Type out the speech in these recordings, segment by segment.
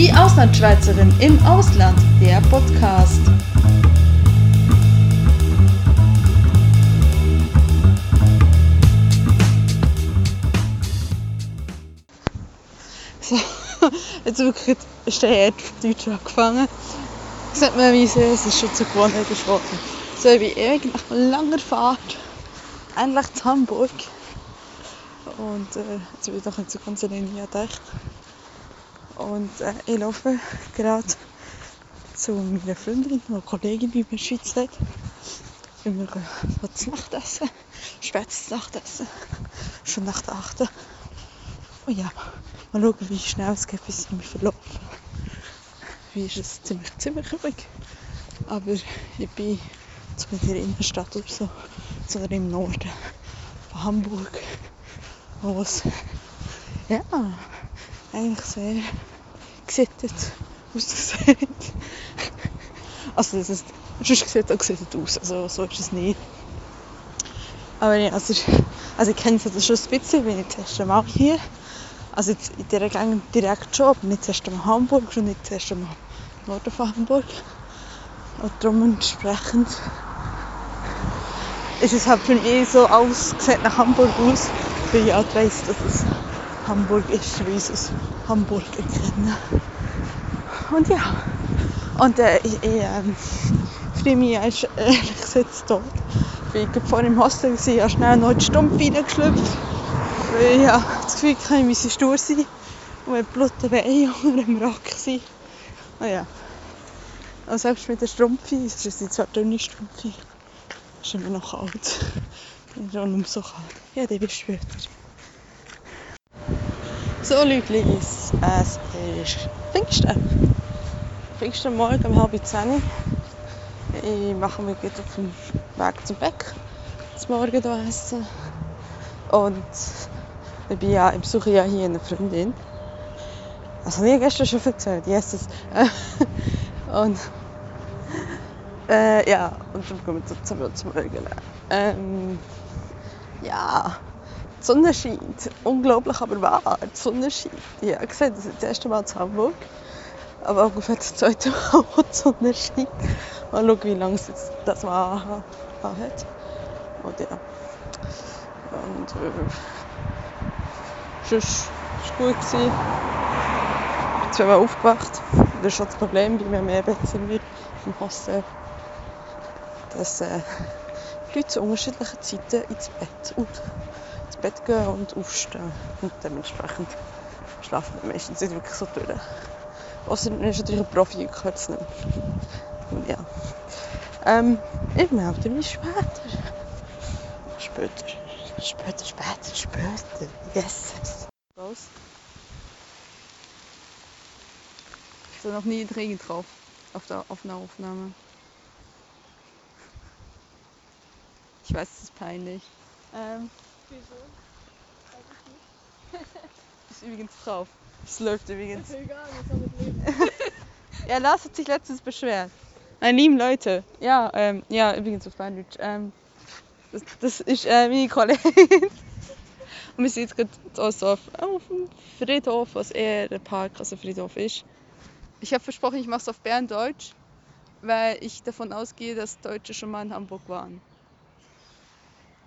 Die Auslandschweizerin im Ausland, der Podcast. So, jetzt ist der Erd auf Deutsch angefangen. Man, wie sehr es ist schon zur Gewohnheit geworden. So wie ewig nach langer Fahrt endlich zu Hamburg. Und äh, jetzt bin ich doch nicht so ganz alleine gedacht. Und äh, ich laufe gerade zu meiner Freundin, einer Kollegin, wie man in der Schweiz sagt. Wir gehen was zu Nacht essen. Spätes Nachtessen. Schon nach der 8. Und ja, mal schauen, wie schnell es geht, bis ich mich verlaufe. Wie ist es ziemlich, ziemlich übrig. Aber ich bin zu in der Innenstadt oder so, sondern im Norden von Hamburg, wo es ja, eigentlich sehr gesittet aussieht. Also das ist, sonst sieht es gesittet aus, also so ist es nicht. Aber ja, also, also ich kenne es schon ein bisschen, wenn ich das erste Mal hier also in dieser Gegend direkt schon, aber nicht zuerst einmal Hamburg und nicht zuerst einmal Norden von Hamburg. Und darum entsprechend ist es halt für mich so alles sieht nach Hamburg aus, weil ich halt weiss, dass es Hamburg ist, wie ich es Hamburg kenne. Und ja, und äh, ich, ich ähm, freue mich ehrlich gesagt tot. Ich war vorhin im Hostel, ich habe schnell noch die Stumpf reingeschlüpft. Weil ich habe das Gefühl, ich müsse stur sein und mit blutigen Beinen unter dem Rock sein. Naja. Und selbst mit den Strumpfen, es sind zwar dünne Strumpfen, ist immer noch kalt. Ich bin schon so kalt. Ja, die bis später. So, Leute, es ist Pfingsten. Pfingstenmorgen um halb zehn. Ich mache mich jetzt auf dem Weg zum Bäck zum Morgen essen. Und ich bin ja, ich besuche ja hier eine Freundin. Das habe ich gestern schon erzählt, Jesus. und äh, ja, und dann kommen wir zum, zum Morgen. Ähm, ja, die Sonne scheint. Unglaublich, aber wahr. Die Sonne scheint. Ich habe gesehen, das das erste Mal in Hamburg. Aber ungefähr das zweite Mal, wo die Sonne scheint. Mal schauen, wie lange es das war hat. Und ja. Und äh, sonst war gut. Ich bin zweimal aufgewacht. Das ist schon das Problem, bei mir mehr sind wir im Hostel. Dass äh, Leute zu unterschiedlichen Zeiten ins Bett, und, Bett gehen und aufstehen. Und dementsprechend schlafen wir meistens nicht wirklich so durch. Außer man ist natürlich ein Profi und hört es nicht. Und ja. Ähm, ich melde mich später. Später. Später, später, später. Yes. Los. Ich habe noch nie einen Regen drauf. Auf der, auf einer Aufnahme. Ich weiß, es ist peinlich. Ähm, Wieso? Weiß ist übrigens drauf. Es läuft übrigens. ich nicht. Egal, muss damit leben. Ja, Lars hat sich letztens beschwert. Meine lieben Leute. Ja, ähm, ja, übrigens auf Berndeutsch. Ähm, das, das ist äh, meine Kollegin. Und wir sind jetzt gerade also auf, auf dem Friedhof, was eher ein Park als ein Friedhof ist. Ich habe versprochen, ich mache es auf Berndeutsch, weil ich davon ausgehe, dass Deutsche schon mal in Hamburg waren.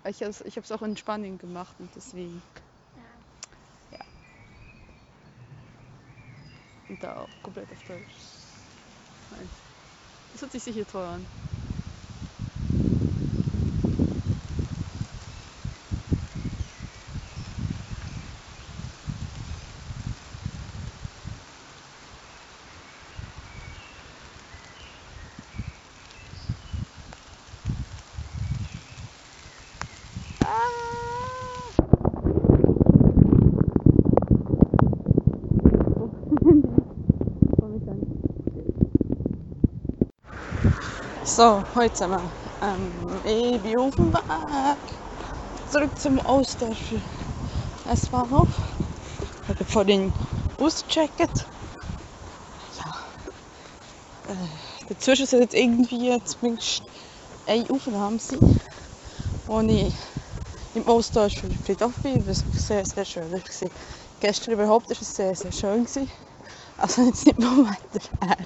Ich habe es ich auch in Spanien gemacht und deswegen. Ja. Und da auch komplett auf Deutsch. Nein. Das hört sich sicher toll an. So, heute bin auf dem Weg zurück zum Ostdorfer S-Bahnhof. Ich habe vorhin ausgecheckt. Ja. Äh, dazwischen soll jetzt irgendwie zumindest eine Aufnahme sein, wo ich im Ostdorfer Friedhof bin, was sehr, sehr schön war. Gestern überhaupt war es sehr, sehr schön. Also jetzt nicht vom Wetter her.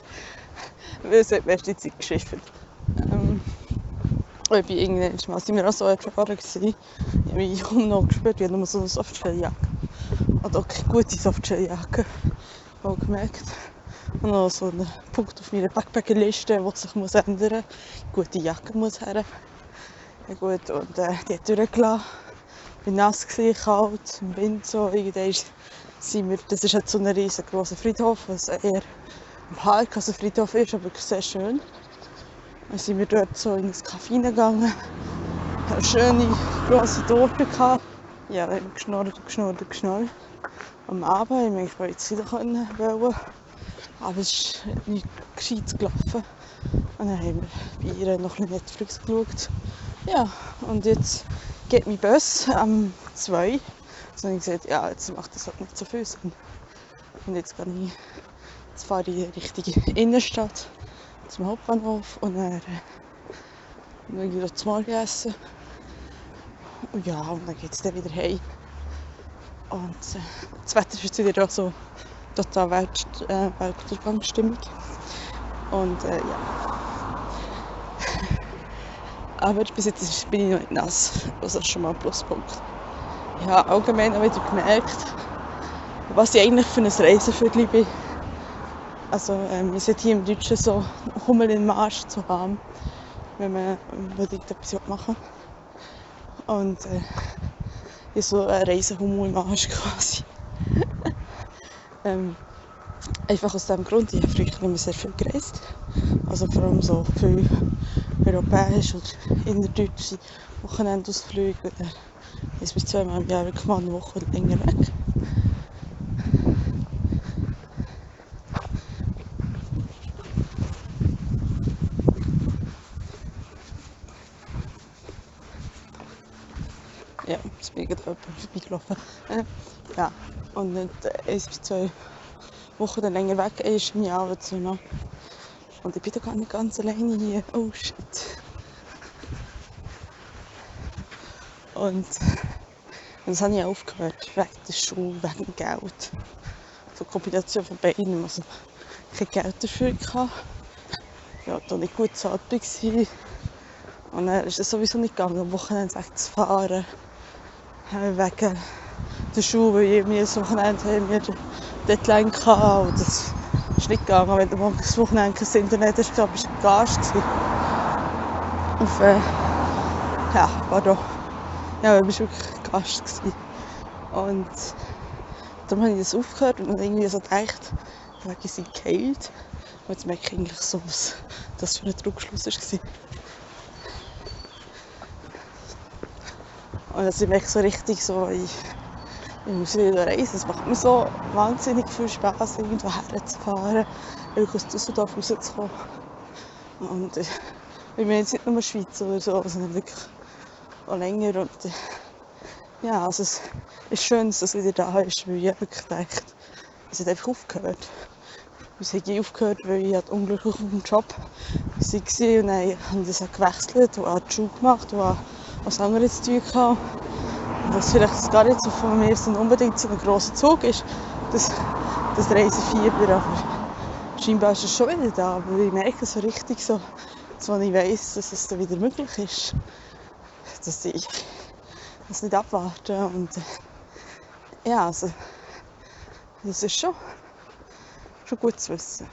Weil es hat beste Zeit geschifft. Und bei irgendwann mal sind wir auch so erfahren gewesen. Ich habe mich noch gespürt, ich habe nur so eine Softshelljacke. Oder auch keine gute Softshelljacke. Auch gemerkt. Und noch so einen Punkt auf meiner Backpackerliste, der sich muss ändern muss. Gute Jacke muss her. Ja gut, und äh, die hat durchgelassen. Ich war nass, gewesen, kalt, im Wind so. Irgendwann sind wir, das ist halt so ein riesengroßer Friedhof, was eher ein Park, also Friedhof ist, aber sehr schön. Dann sind wir dort so in ein Café gegangen, eine schöne grosse Torte gehabt. Ja, dann haben wir geschnurrt und geschnurrt und geschnurrt. Am Abend wir eigentlich jetzt wieder können wollen, aber es ist nicht gescheit gelaufen. Und dann haben wir bei ihr noch ein Netflix geschaut. Ja, und jetzt geht mein Bus am 2. Also habe ich gesagt, ja, jetzt macht das halt nicht so viel Sinn. Und jetzt gehe ich, jetzt fahre ich in Richtung Innenstadt zum Hauptbahnhof und dann dann ich zum Morgen essen. Und ja, und dann geht es dann wieder heim. Und äh, das Wetter ist jetzt wieder auch so total Welt, äh, Weltuntergangsstimmung. Und äh, ja. Aber bis jetzt bin ich noch nicht nass. Das ist schon mal ein Pluspunkt. Ich habe allgemein auch wieder gemerkt, was ich eigentlich für ein Reisevögel bin. Also ähm, sind hier im Deutschen so Hummel im Marsch zu haben, wenn man unbedingt etwas machen will. Und äh, ich so ein Reisehummel im Arsch quasi. ähm, einfach aus dem Grund, ich habe früher immer sehr viel gereist. Also vor allem so viel europäisch und innerdeutsche Wochenendausflüge. Oder ist bis zweimal im Jahr wirklich mal eine Woche länger weg. Gerade jemand vorbeigelaufen. Äh, ja, und nicht äh, eins bis zwei Wochen dann länger weg ist im Jahr oder zweimal. Und ich bin da gar nicht ganz alleine hier. Oh shit. Und, und das habe ich aufgehört. Wegen der Schule, wegen Geld. So eine Kombination von beiden. Also kein Geld dafür gehabt. Ja, da nicht gut bezahlt war. Und dann ist es sowieso nicht gegangen, am Wochenende wegzufahren. Ich mir das Wochenende haben wir Deadline gehabt. Und das ist nicht gegangen. Wenn du das Wochenende kein Internet hast, bist du Gast. Auf, äh, ja, pardon. Ja, du bist wirklich Gast gewesen. Und darum habe ich das aufgehört und dann irgendwie so gedacht, wegen sie geheilt. Und jetzt merke ich eigentlich so, was das für ein Druckschluss war. Und dass ich merke so richtig so, ich, ich muss wieder reisen. Es macht mir so wahnsinnig viel Spaß, irgendwo herzufahren, wirklich aus Düsseldorf rauszukommen. Und äh, ich bin jetzt nicht nur Schweiz oder so, sondern wirklich auch länger. Und äh, ja, also es ist schön, dass es wieder da ist, weil ich wirklich gedacht, es hat einfach aufgehört. Es hat aufgehört, weil ich halt unglücklich auf dem Job war und dann habe ich das gewechselt und habe die Schule gemacht und was anderes zu tun gehabt. Und dass vielleicht gar nicht so von mir so unbedingt so ein grosser Zug ist, das, das Reisefieber, aber scheinbar ist es schon wieder da, aber ich merke so richtig so, wenn ich weiss, dass es dann wieder möglich ist, dass ich das nicht abwarte und ja, also das ist schon, schon gut zu wissen.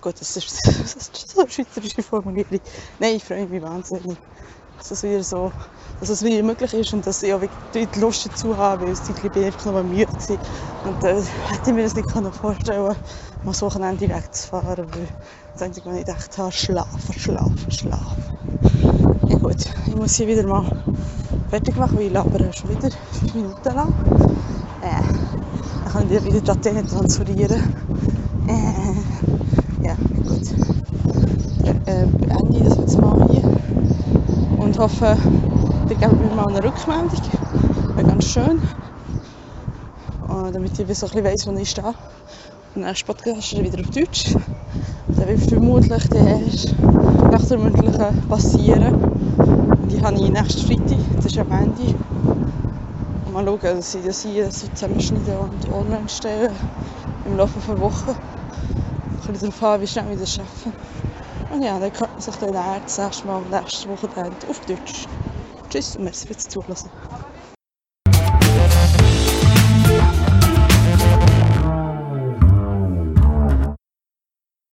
Gut, das ist, das ist so eine schweizerische Formulierung. Nein, ich freue mich wahnsinnig dass es wieder so, dass es wieder möglich ist und dass ich auch wirklich die Lust dazu habe, weil ich bin einfach noch müde gewesen. Und äh, hätte ich mir das nicht vorstellen können, mal das Wochenende wegzufahren, weil das Einzige, was ich gedacht habe, schlafen, schlafen, schlafen. Ja gut, ich muss hier wieder mal fertig machen, weil ich labere schon wieder fünf Minuten lang. Äh, dann kann ich wieder die Antenne transferieren. Äh, ja, gut. Äh, beende ich das jetzt mal hoffe, ihr gebt mir mal eine Rückmeldung. Wäre ganz schön. Und damit ich so ein weiss, wo ich stehe. Und nächste Podcast ist wieder auf Deutsch. Der wird vermutlich der nach der mündlichen passieren. Und die habe ich nächsten Freitag, das ist am Ende. Und mal schauen, dass ich das hier so zusammenschneiden und online stellen. im Laufe der Woche. Ein bisschen darauf an, wie schnell wir das schaffen. Und ja, dann hört man sich dann das nächste Mal nächste Woche dann auf Deutsch. Tschüss und merci fürs Zuhören.